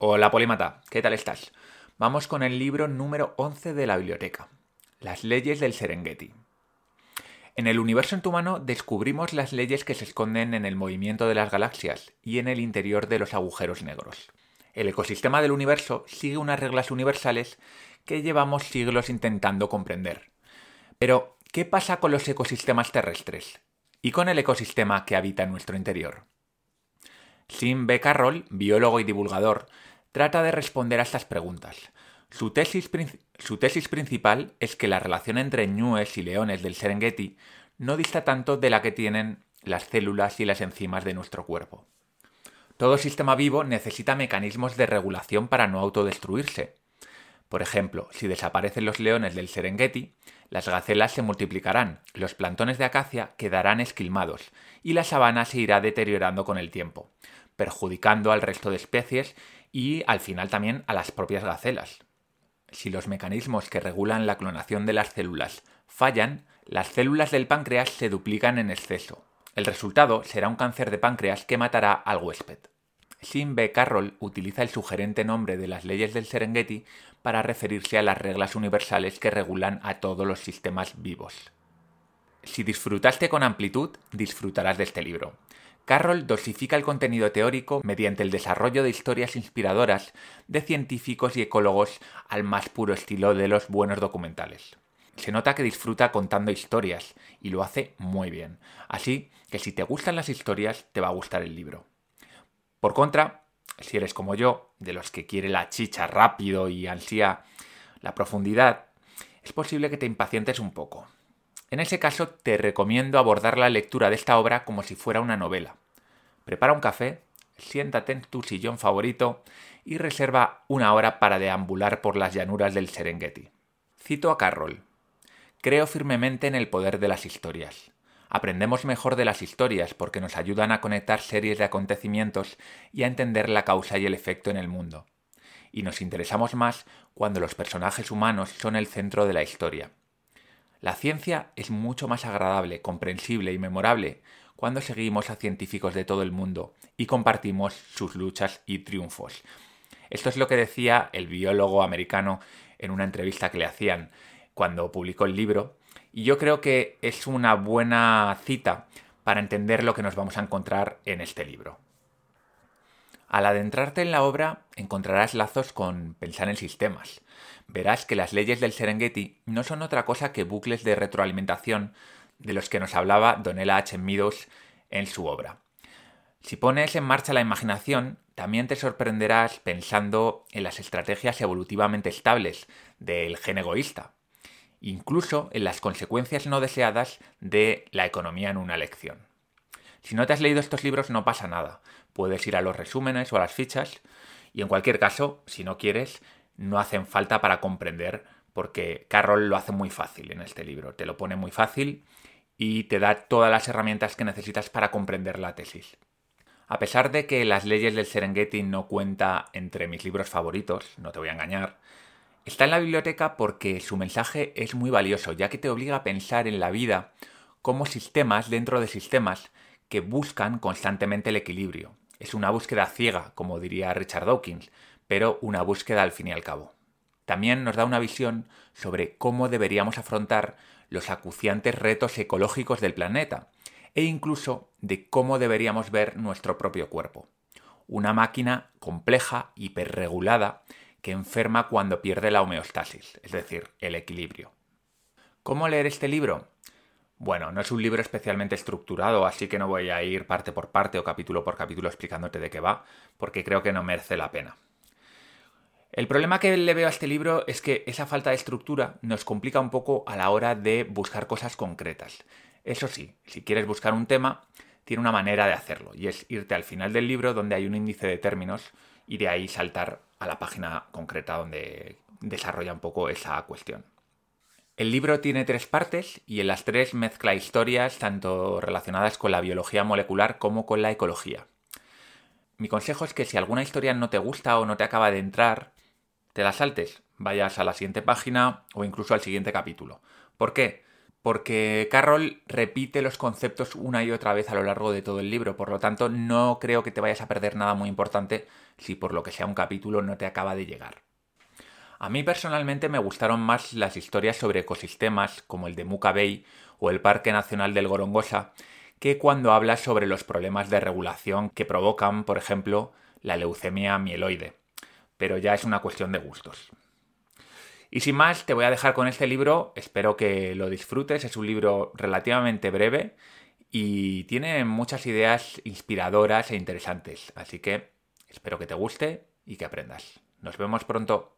Hola Polímata, ¿qué tal estás? Vamos con el libro número 11 de la biblioteca, Las leyes del Serengeti. En el universo en tu mano descubrimos las leyes que se esconden en el movimiento de las galaxias y en el interior de los agujeros negros. El ecosistema del universo sigue unas reglas universales que llevamos siglos intentando comprender. Pero, ¿qué pasa con los ecosistemas terrestres? ¿Y con el ecosistema que habita nuestro interior? Sim B. Carroll, biólogo y divulgador, trata de responder a estas preguntas. Su tesis, principal es que la relación entre ñues y leones del Serengeti no dista tanto de la que tienen las células y las enzimas de nuestro cuerpo. Todo sistema vivo necesita mecanismos de regulación para no autodestruirse. Por ejemplo, si desaparecen los leones del Serengeti, las gacelas se multiplicarán, los plantones de acacia quedarán esquilmados y la sabana se irá deteriorando con el tiempo, perjudicando al resto de especies y al final también a las propias gacelas. Si los mecanismos que regulan la clonación de las células fallan, las células del páncreas se duplican en exceso. El resultado será un cáncer de páncreas que matará al huésped. Sim B. Carroll utiliza el sugerente nombre de las leyes del Serengeti para referirse a las reglas universales que regulan a todos los sistemas vivos. Si disfrutaste con amplitud, disfrutarás de este libro. Carroll dosifica el contenido teórico mediante el desarrollo de historias inspiradoras de científicos y ecólogos al más puro estilo de los buenos documentales. Se nota que disfruta contando historias y lo hace muy bien. Así que si te gustan las historias, te va a gustar el libro. Por contra, si eres como yo, de los que quiere la chicha rápido y ansía la profundidad, es posible que te impacientes un poco. En ese caso, te recomiendo abordar la lectura de esta obra como si fuera una novela. Prepara un café, siéntate en tu sillón favorito y reserva una hora para deambular por las llanuras del Serengeti. Cito a Carroll. Creo firmemente en el poder de las historias. Aprendemos mejor de las historias porque nos ayudan a conectar series de acontecimientos y a entender la causa y el efecto en el mundo. Y nos interesamos más cuando los personajes humanos son el centro de la historia. La ciencia es mucho más agradable, comprensible y memorable cuando seguimos a científicos de todo el mundo y compartimos sus luchas y triunfos. Esto es lo que decía el biólogo americano en una entrevista que le hacían cuando publicó el libro, y yo creo que es una buena cita para entender lo que nos vamos a encontrar en este libro. Al adentrarte en la obra encontrarás lazos con pensar en sistemas, verás que las leyes del Serengeti no son otra cosa que bucles de retroalimentación de los que nos hablaba Donella H. Meadows en su obra. Si pones en marcha la imaginación, también te sorprenderás pensando en las estrategias evolutivamente estables del gen egoísta, incluso en las consecuencias no deseadas de la economía en una lección. Si no te has leído estos libros no pasa nada, puedes ir a los resúmenes o a las fichas y en cualquier caso, si no quieres, no hacen falta para comprender porque Carroll lo hace muy fácil en este libro, te lo pone muy fácil y te da todas las herramientas que necesitas para comprender la tesis. A pesar de que Las leyes del Serengeti no cuenta entre mis libros favoritos, no te voy a engañar, está en la biblioteca porque su mensaje es muy valioso, ya que te obliga a pensar en la vida como sistemas dentro de sistemas que buscan constantemente el equilibrio. Es una búsqueda ciega, como diría Richard Dawkins, pero una búsqueda al fin y al cabo. También nos da una visión sobre cómo deberíamos afrontar los acuciantes retos ecológicos del planeta e incluso de cómo deberíamos ver nuestro propio cuerpo. Una máquina compleja, hiperregulada, que enferma cuando pierde la homeostasis, es decir, el equilibrio. ¿Cómo leer este libro? Bueno, no es un libro especialmente estructurado, así que no voy a ir parte por parte o capítulo por capítulo explicándote de qué va, porque creo que no merece la pena. El problema que le veo a este libro es que esa falta de estructura nos complica un poco a la hora de buscar cosas concretas. Eso sí, si quieres buscar un tema, tiene una manera de hacerlo, y es irte al final del libro donde hay un índice de términos y de ahí saltar a la página concreta donde desarrolla un poco esa cuestión. El libro tiene tres partes y en las tres mezcla historias tanto relacionadas con la biología molecular como con la ecología. Mi consejo es que si alguna historia no te gusta o no te acaba de entrar, te la saltes, vayas a la siguiente página o incluso al siguiente capítulo. ¿Por qué? porque Carroll repite los conceptos una y otra vez a lo largo de todo el libro, por lo tanto no creo que te vayas a perder nada muy importante si por lo que sea un capítulo no te acaba de llegar. A mí personalmente me gustaron más las historias sobre ecosistemas como el de Muka Bay o el Parque Nacional del Gorongosa que cuando habla sobre los problemas de regulación que provocan, por ejemplo, la leucemia mieloide. Pero ya es una cuestión de gustos. Y sin más, te voy a dejar con este libro, espero que lo disfrutes, es un libro relativamente breve y tiene muchas ideas inspiradoras e interesantes, así que espero que te guste y que aprendas. Nos vemos pronto.